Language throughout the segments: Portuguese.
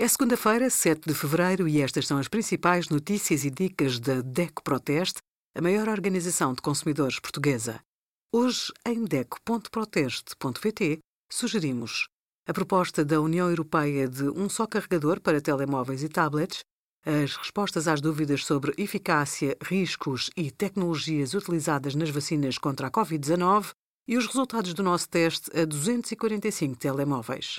É segunda-feira, 7 de fevereiro, e estas são as principais notícias e dicas da DECO Proteste, a maior organização de consumidores portuguesa. Hoje, em DECO.proteste.pt, sugerimos a proposta da União Europeia de um só carregador para telemóveis e tablets, as respostas às dúvidas sobre eficácia, riscos e tecnologias utilizadas nas vacinas contra a Covid-19 e os resultados do nosso teste a 245 telemóveis.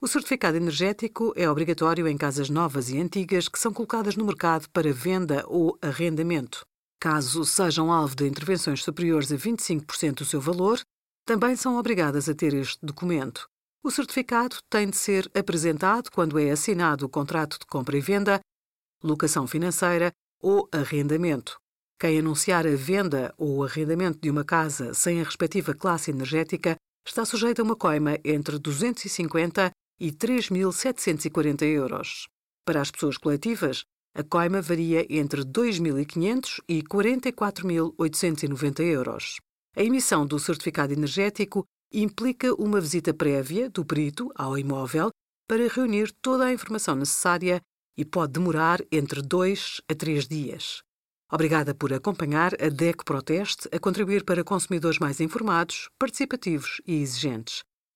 O certificado energético é obrigatório em casas novas e antigas que são colocadas no mercado para venda ou arrendamento. Caso sejam alvo de intervenções superiores a 25% do seu valor, também são obrigadas a ter este documento. O certificado tem de ser apresentado quando é assinado o contrato de compra e venda, locação financeira ou arrendamento. Quem anunciar a venda ou o arrendamento de uma casa sem a respectiva classe energética está sujeito a uma coima entre 250 e 3.740 euros. Para as pessoas coletivas, a coima varia entre 2.500 e 44.890 euros. A emissão do certificado energético implica uma visita prévia do perito ao imóvel para reunir toda a informação necessária e pode demorar entre dois a três dias. Obrigada por acompanhar a DECO Proteste a contribuir para consumidores mais informados, participativos e exigentes.